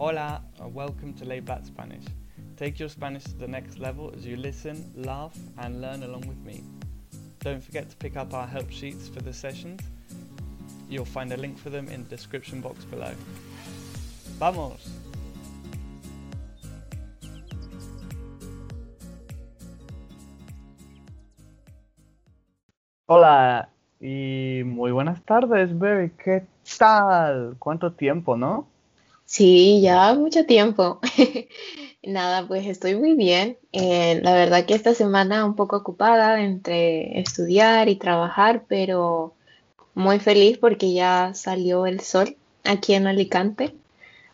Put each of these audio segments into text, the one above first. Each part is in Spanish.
Hola, and welcome to Lay Back Spanish. Take your Spanish to the next level as you listen, laugh, and learn along with me. Don't forget to pick up our help sheets for the sessions. You'll find a link for them in the description box below. ¡Vamos! Hola y muy buenas tardes, Berry. ¿Qué tal? ¿Cuánto tiempo, no? Sí, ya mucho tiempo. Nada, pues estoy muy bien. Eh, la verdad que esta semana un poco ocupada entre estudiar y trabajar, pero muy feliz porque ya salió el sol aquí en Alicante.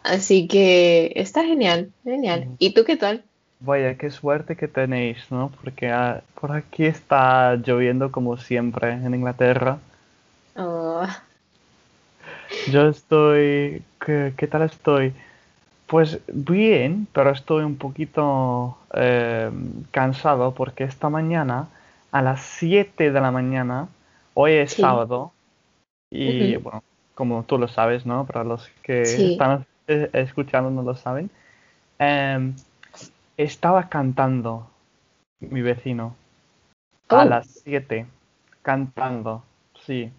Así que está genial, genial. ¿Y tú qué tal? Vaya, qué suerte que tenéis, ¿no? Porque ah, por aquí está lloviendo como siempre en Inglaterra. Oh, Yo estoy... ¿Qué, qué tal estoy? Pues bien, pero estoy un poquito eh, cansado porque esta mañana, a las 7 de la mañana, hoy es sí. sábado, y bueno, como tú lo sabes, ¿no? Para los que Sí. están eh, escuchando no lo saben, em, estaba cantando mi vecino a Oh, las 7, cantando, sí,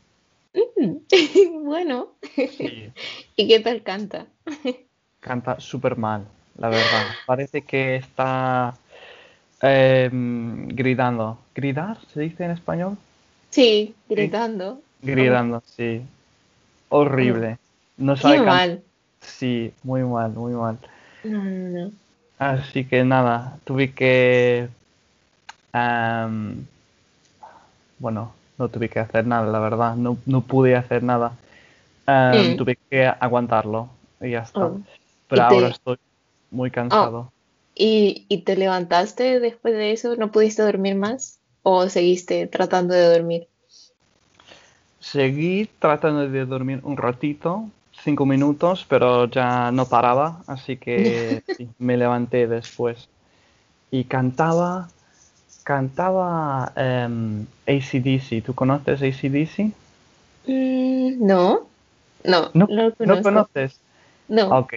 mm, bueno. sí, ¿Y qué tal canta? canta súper mal, la verdad. Parece que está em, gritando. ¿Gridar se dice en español? Sí, gritando. Gritando, sí. Horrible. No qué sabe cantar. mal. Sí, muy mal, muy mal. No, no, no. Así que nada, tuve que... am, bueno, no tuve que hacer nada, la verdad. No, no pude hacer nada. Am, Mm, tuve que aguantarlo y ya está. oh. Pero ¿Y ahora te, estoy muy oh, cansado. y, y te levantaste después de eso? ¿No pudiste dormir más? ¿O seguiste tratando de dormir? Seguí tratando de dormir un ratito, cinco minutos, pero ya no paraba, así que sí, me levanté después. Y cantaba, cantaba em, AC/DC. ¿Tú conoces AC/DC? Mm, no, no, No, lo no conoces. No. Ok.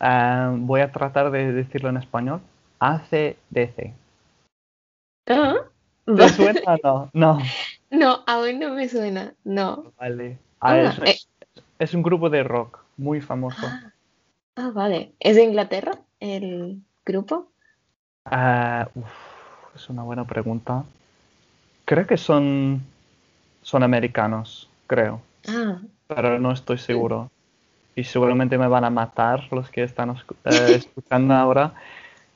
Em, voy a tratar de decirlo en español. AC/DC. Ah, ¿Te suena o no? No. No, aún no me suena. No. Vale. Ah, es, Ah, eh, es un grupo de rock muy famoso. ah, ah, vale. ¿Es de Inglaterra el grupo? Ah, uf, es una buena pregunta. Creo que son, son americanos, creo, Ah. Pero no estoy seguro. Y seguramente me van a matar los que están eh, escuchando ahora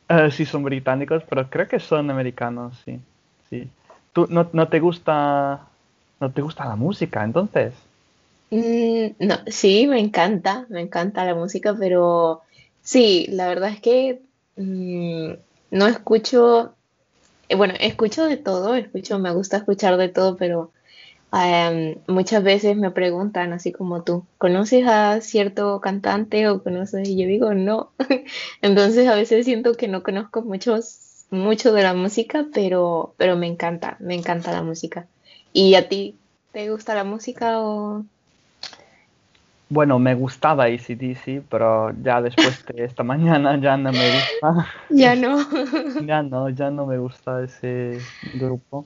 eh, si son británicos, pero creo que son americanos, sí. Sí. ¿Tú no, no te gusta, no te gusta la música, entonces? Mm, no, sí, me encanta, me encanta la música, pero sí, la verdad es que mm, no escucho, eh, bueno, escucho de todo, escucho, me gusta escuchar de todo, pero em, muchas veces me preguntan, así como tú, ¿conoces a cierto cantante o conoces? Y yo digo, no. Entonces a veces siento que no conozco muchos, mucho de la música, pero, pero me encanta, me encanta la música. ¿Y a ti te gusta la música o Bueno, me gustaba AC/DC, pero ya después de esta mañana ya no me gusta. ya no? Ya no, ya no me gusta ese grupo.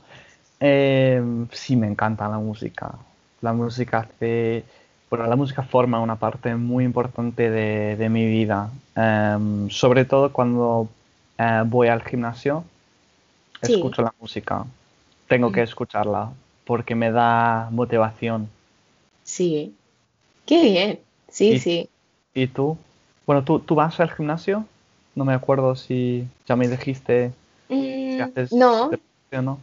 Eh, sí, me encanta la música. La música hace, bueno, la música forma una parte muy importante de, de mi vida. Em, sobre todo cuando eh, voy al gimnasio, Sí. escucho la música. Tengo que Mm, escucharla porque me da motivación. Sí, qué bien. Sí, ¿Y, sí. y tú? Bueno, ¿tú, tú vas al gimnasio? No me acuerdo si ya me dijiste Mm, haces no, deporte o no.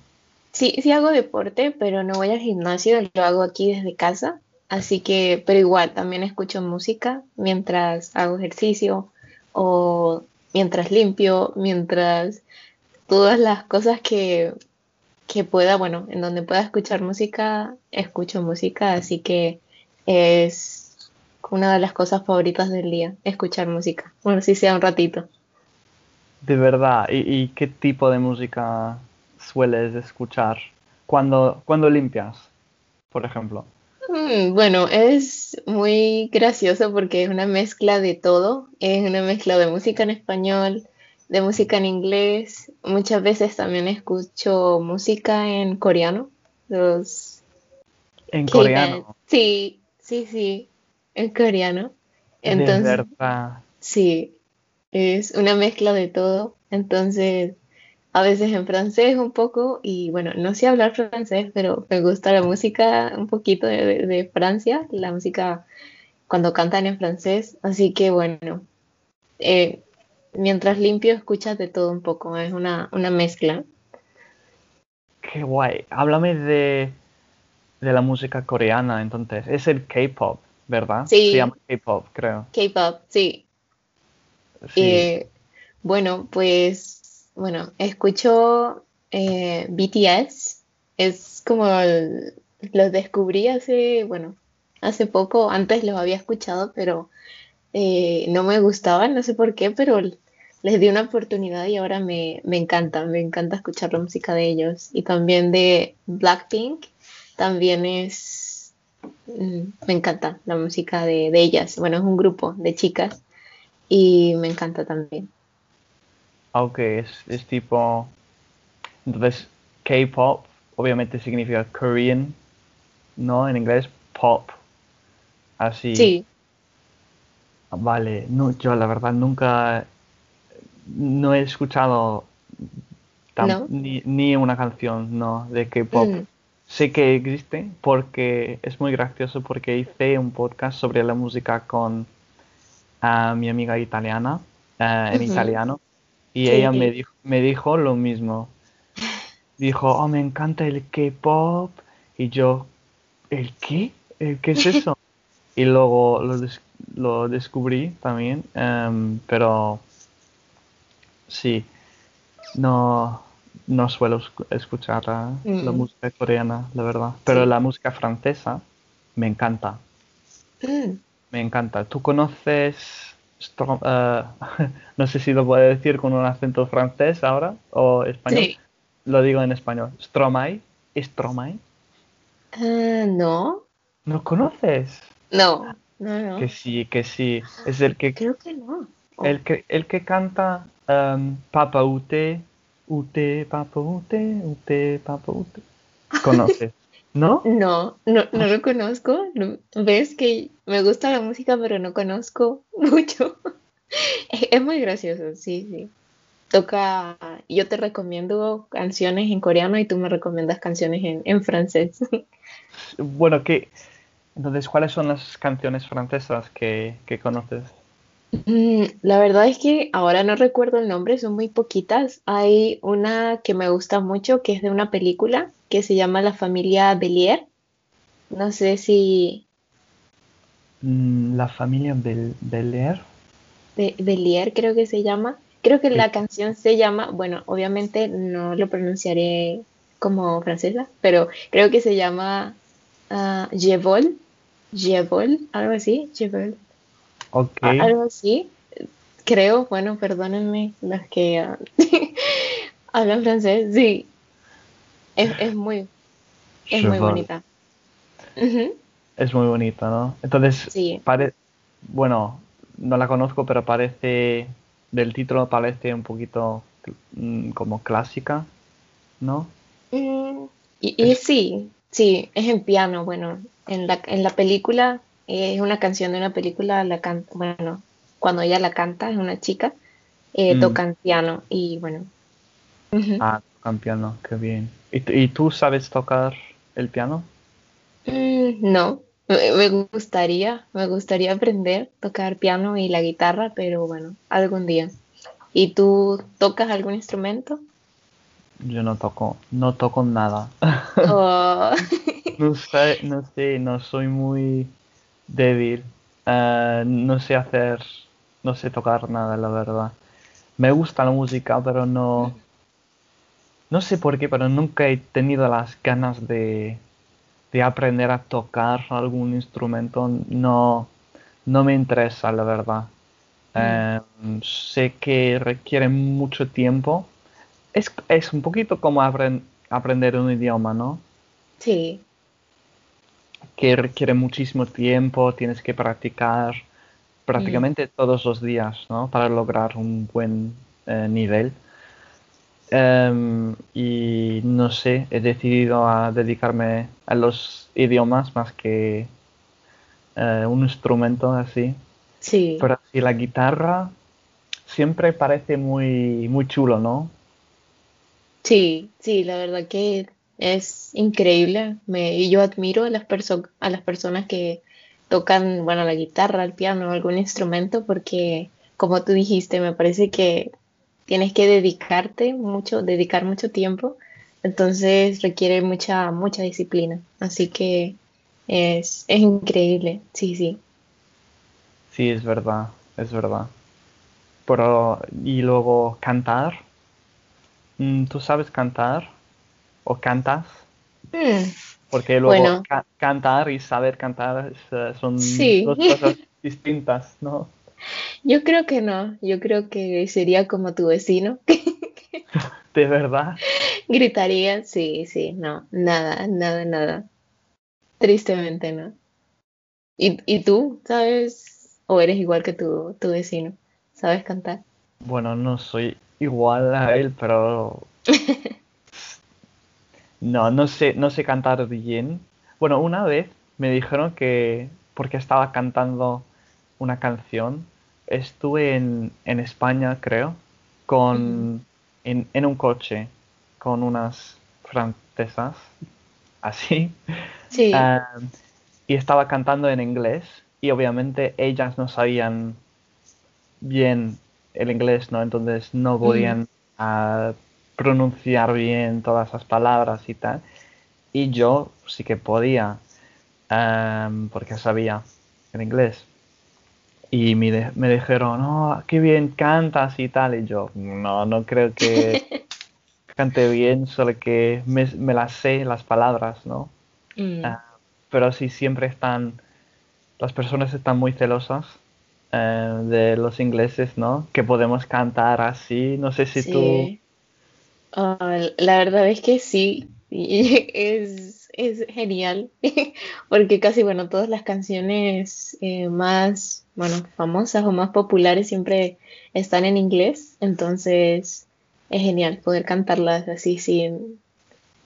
Sí, sí hago deporte, pero no voy al gimnasio, lo hago aquí desde casa. Así que, pero igual, también escucho música mientras hago ejercicio o mientras limpio, mientras todas las cosas que, que pueda, bueno, en donde pueda escuchar música, escucho música, así que es una de las cosas favoritas del día, escuchar música. Bueno, si sea un ratito. De verdad, ¿y, y qué tipo de música sueles escuchar cuando, cuando limpias, por ejemplo? Mm, bueno, es muy gracioso porque es una mezcla de todo. Es una mezcla de música en español, de música en inglés. Muchas veces también escucho música en coreano. Los En coreano. Sí, sí, sí, en coreano. De Entonces, verdad. sí, es una mezcla de todo. Entonces, a veces en francés un poco, y bueno, no sé hablar francés, pero me gusta la música un poquito de, de- de Francia, la música cuando cantan en francés. Así que bueno, eh, mientras limpio escuchas de todo un poco, es una, una mezcla. Qué guay. Háblame de, de la música coreana, entonces. Es el K-pop, ¿verdad? Sí. Se llama K-pop, creo. K-pop, sí. Sí. Eh, bueno, pues, bueno, escucho eh, BTS. Es como los descubrí hace, bueno, hace poco. Antes los había escuchado, pero eh, no me gustaban, no sé por qué, pero les di una oportunidad y ahora me, me encanta, me encanta escuchar la música de ellos. Y también de Blackpink, también es, mm, me encanta la música de, de ellas. Bueno, es un grupo de chicas y me encanta también. Ok, es, es tipo. Entonces, K-pop obviamente significa Korean, ¿no? En inglés, pop. Así. Sí, Vale, no, yo la verdad nunca. No he escuchado ni, ni una canción, no, de K-pop. Mm, Sé que existe porque es muy gracioso porque hice un podcast sobre la música con ah, mi amiga italiana, ah, en italiano, y ella me dijo, me dijo lo mismo. Dijo, oh, me encanta el K-pop, y yo, ¿el qué? ¿El qué es eso? Y luego lo, des- lo descubrí también, em, pero sí, no, no suelo escu- escuchar ah, la Mm. música coreana, la verdad. Pero Sí. la música francesa me encanta, mm, me encanta. ¿Tú conoces, Ah, no sé si lo puedo decir con un acento francés ahora o español? sí. Lo digo en español. Stromae, Stromae. Ah, no, ¿No conoces? no, no, Que sí, que sí. Es el que Creo que no. Oh, El que, el que canta em, Papa Ute, Ute, Papa Ute, Ute, Papa Ute. ¿Conoces? ¿No? No, no, no lo conozco. No- Ves que me gusta la música, pero no conozco mucho. Es, muy gracioso, sí, sí. Toca, yo te recomiendo canciones en coreano y tú me recomiendas canciones en, en francés. Bueno, ¿qué? Entonces, ¿cuáles son las canciones francesas que, que conoces? Mm, La verdad es que ahora no recuerdo el nombre, son muy poquitas. Hay una que me gusta mucho, que es de una película que se llama La familia Belier. No sé si Mm, La familia Bel Belair. Be- Belier creo que se llama. Creo que la canción se llama, bueno, obviamente no lo pronunciaré como francesa, pero creo que se llama ah, Je vol, Je vol, algo así, Je vol, Ok. a- algo así. Creo, bueno, perdónenme los que ah, hablan francés, sí, es, es muy, es muy bonita. Es muy bonita, ¿no? Entonces, Sí. pare... bueno, no la conozco, pero parece, del título parece un poquito mm, como clásica, ¿no? Mm, y, y Es- sí, sí, es en piano. Bueno, en la, en la película eh, es una canción de una película, la canta, bueno, cuando ella la canta, es una chica, eh, Mm. toca en piano y bueno. Ah, tocan piano, qué bien. ¿Y, tú- y tú sabes tocar el piano? Mm, no, me, me gustaría, me gustaría aprender a tocar piano y la guitarra, pero bueno, algún día. ¿Y tú tocas algún instrumento? Yo no toco, no toco nada. O- No sé, no sé, no soy muy débil. Eh, no sé hacer, no sé tocar nada, la verdad. Me gusta la música, pero no, no sé por qué, pero nunca he tenido las ganas de, de aprender a tocar algún instrumento. No, no me interesa, la verdad. Eh, sé que requiere mucho tiempo. Es, es un poquito como apren- aprender un idioma, ¿no? Sí, que requiere muchísimo tiempo, tienes que practicar prácticamente todos los días, ¿no? Para lograr un buen eh, nivel. Em, y no sé, he decidido a dedicarme a los idiomas más que eh, un instrumento así. Sí. Pero sí, la guitarra siempre parece muy, muy chulo, ¿no? Sí, sí, la verdad que es increíble. Me, y yo admiro a las, perso- a las personas que tocan, bueno, la guitarra, el piano, algún instrumento, porque como tú dijiste, me parece que tienes que dedicarte mucho, dedicar mucho tiempo, entonces requiere mucha, mucha disciplina. Así que es, es increíble, sí, sí. Sí, es verdad, es verdad. Pero, y luego cantar. Mm, ¿Tú sabes cantar? ¿O cantas? Mm, Porque luego bueno, ca- cantar y saber cantar eh, son sí, dos cosas distintas, ¿no? Yo creo que no, yo creo que sería como tu vecino. De verdad. Gritaría, sí, sí, no, nada, nada, nada. Tristemente no. ¿Y, y tú, sabes? ¿O eres igual que tu, tu vecino? ¿Sabes cantar? Bueno, no soy igual a él, pero no, no sé, no sé cantar bien. Bueno, una vez me dijeron que porque estaba cantando una canción, estuve en, en España, creo, con en, en un coche con unas francesas, así, Sí, ah, y estaba cantando en inglés y obviamente ellas no sabían bien el inglés, ¿no? Entonces no podían ah, pronunciar bien todas las palabras y tal. Y yo sí que podía, am, porque sabía el inglés. Y me, de- me dijeron, oh, qué bien cantas y tal. Y yo, no, no creo que cante bien, solo que me, me las sé las palabras, ¿no? mm, Ah, pero sí, siempre están, las personas están muy celosas eh, de los ingleses, ¿no? Que podemos cantar así. No sé si tú. Ah, la verdad es que sí, es, es genial, porque casi, bueno, todas las canciones eh, más, bueno, famosas o más populares siempre están en inglés, entonces es genial poder cantarlas así sin,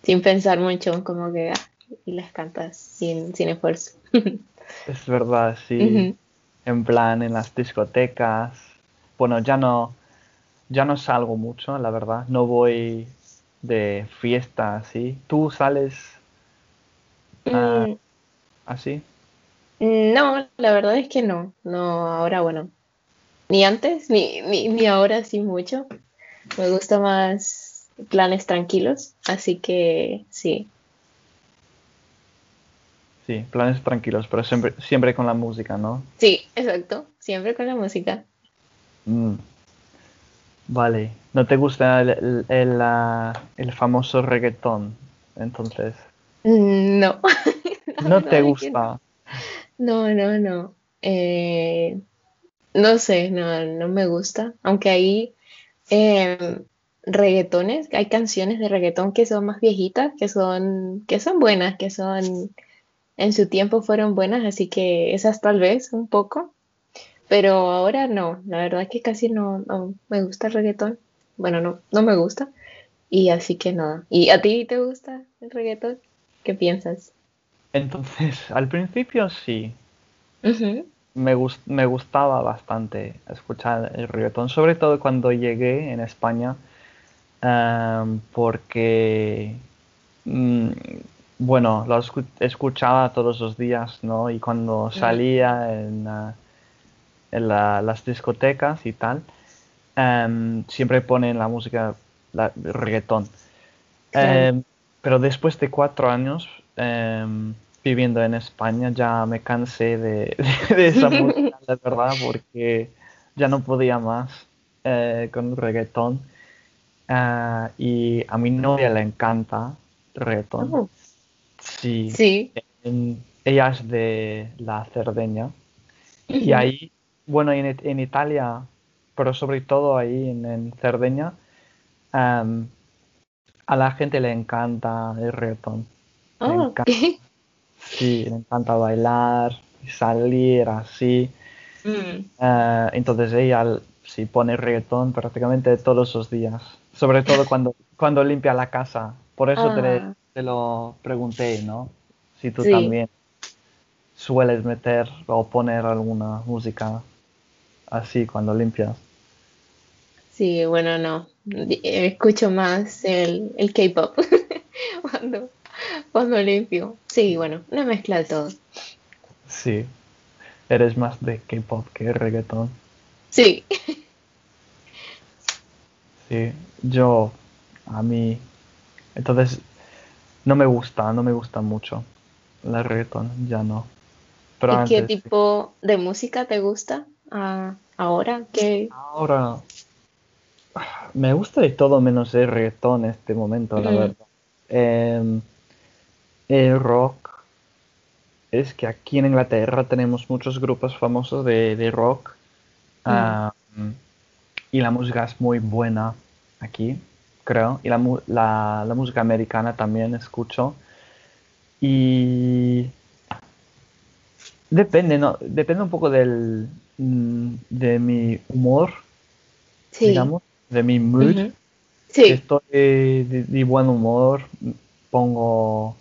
sin pensar mucho, como que, ah, y las cantas sin, sin esfuerzo. es verdad, sí, en plan en las discotecas. Bueno, ya no, ya no salgo mucho, la verdad. No voy de fiesta así. ¿Tú sales ah, Mm, así? No, la verdad es que no, no, ahora bueno, ni antes ni, ni, ni ahora sí mucho. Me gusta más planes tranquilos, así que sí, Sí, planes tranquilos, pero siempre, siempre con la música, ¿no? sí, exacto, siempre con la música. Mm, vale. ¿No te gusta el, el, el, el famoso reggaetón? Entonces, Mm, No, ¿no te gusta? No, no, no. Eh, no sé, no, no me gusta. Aunque hay em, reggaetones, hay canciones de reggaetón que son más viejitas, que son, que son buenas, que son, en su tiempo fueron buenas, así que esas tal vez un poco. Pero ahora no, la verdad es que casi no, no me gusta el reggaetón. Bueno, no, no me gusta. Y así que nada. ¿Y a ti te gusta el reggaetón? ¿Qué piensas? Entonces, al principio sí, me, gus- me gustaba bastante escuchar el reggaetón, sobre todo cuando llegué en España, em, porque, mm, bueno, lo escu- escuchaba todos los días, ¿no? Y cuando salía en, en la- las discotecas y tal, em, siempre ponen la música, la, reggaetón. claro. Em, pero después de cuatro años em, viviendo en España ya me cansé de, de esa música, la verdad, porque ya no podía más eh, con el reggaetón. Ah, y a mi novia le encanta el reggaetón. Oh, Sí, sí. ella es de la Cerdeña. Y ahí, bueno, en, en Italia, pero sobre todo ahí en, en Cerdeña, em, a la gente le encanta el reggaetón. Le Oh, encanta. sí, me encanta bailar, salir así. Mm, Eh, entonces ella sí pone reggaetón prácticamente todos los días, sobre todo cuando, cuando limpia la casa. Por eso te, Ah. te lo pregunté, ¿no? Si tú Sí. también sueles meter o poner alguna música así cuando limpias. Sí, bueno, no. Escucho más el, el K-pop cuando, cuando limpio. Sí, bueno, una mezcla de todo. Sí, eres más de K-pop que reggaetón. Sí. Sí, yo, a mí, entonces, no me gusta, no me gusta mucho el reggaetón, ya no. Pero ¿Y qué sí. tipo de música te gusta ah, ahora? ¿Qué? Ahora, me gusta de todo menos el reggaetón en este momento, la verdad. Em, el rock, es que aquí en Inglaterra tenemos muchos grupos famosos de, de rock. Mm. y la música es muy buena aquí, creo. Y la, mu- la, la música americana también escucho. Y depende, ¿no? Depende un poco del, mm, de mi humor, Sí. digamos, de mi mood. Si Sí. estoy de, de buen humor, pongo,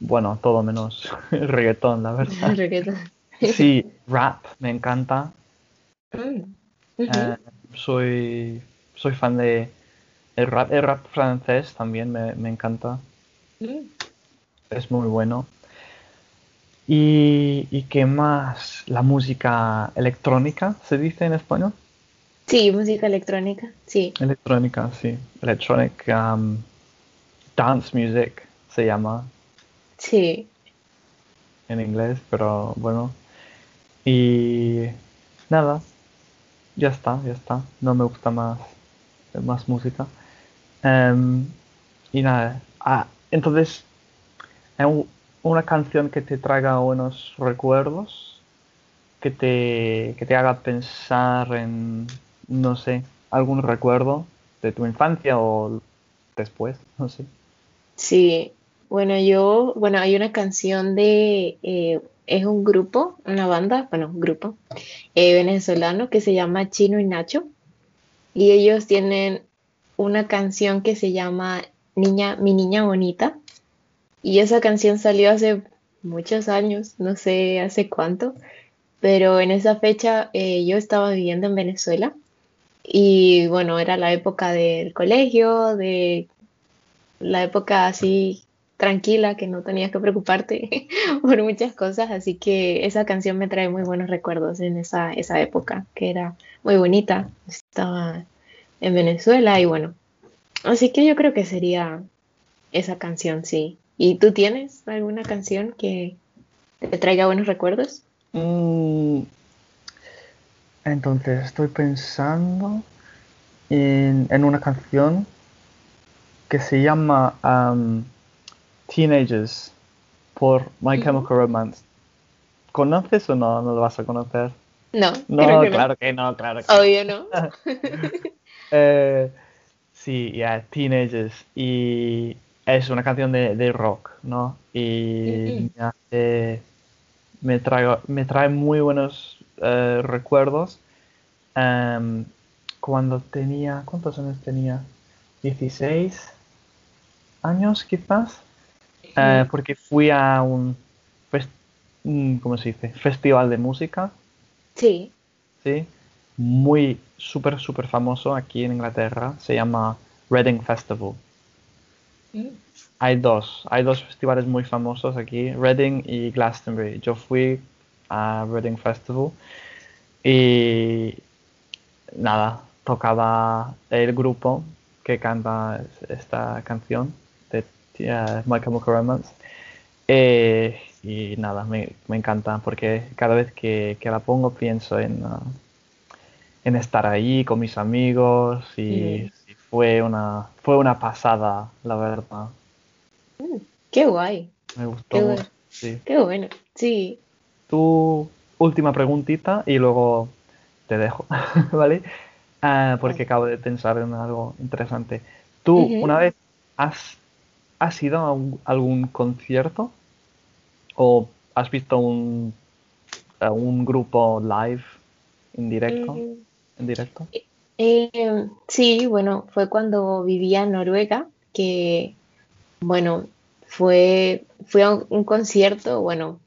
bueno, todo menos reggaetón, la verdad. Reggaetón. Sí, rap, me encanta. Mm. Eh, soy, soy fan de el rap, el rap francés también me, me encanta. Mm. Es muy bueno. Y, y qué más, la música electrónica, ¿se dice en español? Sí, música electrónica. Sí. Electrónica, sí. Electronic um, dance music se llama Sí. en inglés, pero bueno. Y nada, ya está, ya está. No me gusta más, más música. Em, y nada, ah, entonces, ¿hay un- una canción que te traiga buenos recuerdos, que te, que te haga pensar en, no sé, algún recuerdo de tu infancia o después, no sé. Sí. Bueno, yo, bueno, hay una canción de, eh, es un grupo, una banda, bueno, un grupo eh, venezolano que se llama Chino y Nacho. Y ellos tienen una canción que se llama Niña, Mi Niña Bonita. Y esa canción salió hace muchos años, no sé hace cuánto, pero en esa fecha eh, yo estaba viviendo en Venezuela y bueno, era la época del colegio, de la época así tranquila que no tenías que preocuparte por muchas cosas, así que esa canción me trae muy buenos recuerdos en esa, esa época, que era muy bonita. Estaba en Venezuela y bueno, así que yo creo que sería esa canción, sí. ¿Y tú tienes alguna canción que te traiga buenos recuerdos? Mm, entonces, estoy pensando en, en una canción que se llama Teenagers por My. Chemical Romance. ¿Conoces o no? No lo vas a conocer. No, No, no. claro que no, claro que no. Obvio no. Eh, sí, ya, Teenagers. Y es una canción de, de rock, ¿no? Y me hace- me trae, me trae muy buenos eh, recuerdos. Em, cuando tenía, ¿cuántos años tenía? 16 años quizás. Eh, porque fui a un, mm, ¿cómo se dice? Festival de música, Sí. ¿sí? Muy, súper, súper famoso aquí en Inglaterra. Se llama Reading Festival. Mm. Hay dos, hay dos festivales muy famosos aquí, Reading y Glastonbury. Yo fui a Reading Festival y nada, tocaba el grupo que canta esta canción de eh, My Chemical Romance. Eh, y nada, me, me encanta porque cada vez que, que la pongo pienso en, ah, en estar ahí con mis amigos y, Mm. y fue una, fue una pasada, la verdad. Mm. Qué guay. Me gustó Qué mucho. bueno. Sí. Qué bueno. Sí. Tu última preguntita y luego te dejo, ¿vale? Ah, porque acabo de pensar en algo interesante. ¿Tú una vez has, has ido a un- algún concierto? ¿O has visto un, eh, un grupo live en directo? Mm, ¿En directo? eh, sí, bueno, fue cuando vivía en Noruega, que, bueno, fue, fui a un, un concierto, bueno,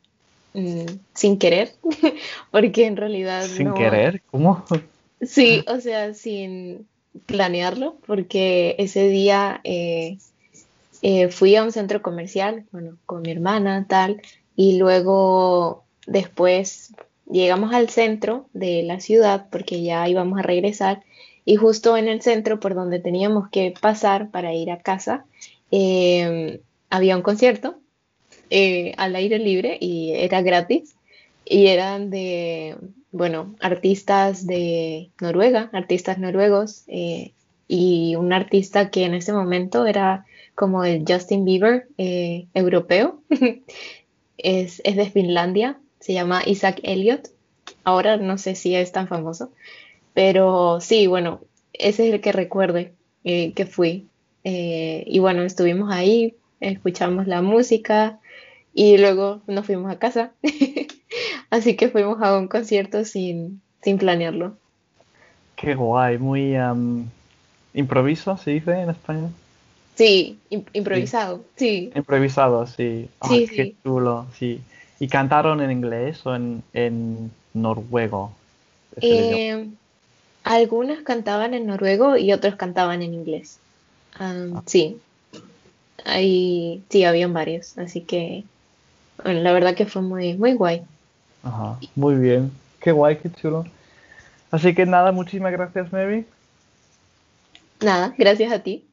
mm, sin querer, porque en realidad ¿Sin no, querer? ¿Cómo? sí, o sea, sin planearlo, porque ese día eh, eh, fui a un centro comercial, bueno, con mi hermana, tal, y luego después llegamos al centro de la ciudad porque ya íbamos a regresar y justo en el centro por donde teníamos que pasar para ir a casa eh, había un concierto eh, al aire libre y era gratis y eran de, bueno, artistas de Noruega, artistas noruegos eh, y un artista que en ese momento era como el Justin Bieber eh, europeo. es, es de Finlandia, se llama Isaac Elliot. Ahora no sé si es tan famoso, pero sí, bueno, ese es el que recuerde eh, que fui. Eh, y bueno, estuvimos ahí, escuchamos la música y luego nos fuimos a casa. Así que fuimos a un concierto sin, sin planearlo. Qué guay, muy am, improviso, se dice en español. Sí, im- Sí, improvisado, sí, improvisado, sí. Ay, sí, qué sí. chulo, sí. ¿Y cantaron en inglés o en, en noruego? Eh, algunas cantaban en noruego y otros cantaban en inglés. Am, sí, ahí sí, habían varios, así que bueno, la verdad que fue muy, muy guay. Ajá, muy bien. Qué guay, qué chulo. Así que nada, muchísimas gracias, Mary. Nada, gracias a ti.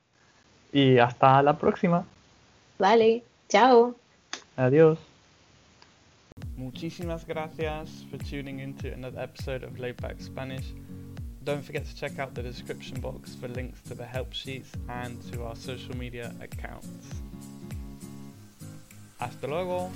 Y hasta la próxima. Vale, chao. Adiós. Muchísimas gracias for tuning in to another episode of Layback Spanish. Don't forget to check out the description box for links to the help sheets and to our social media accounts. Hasta luego.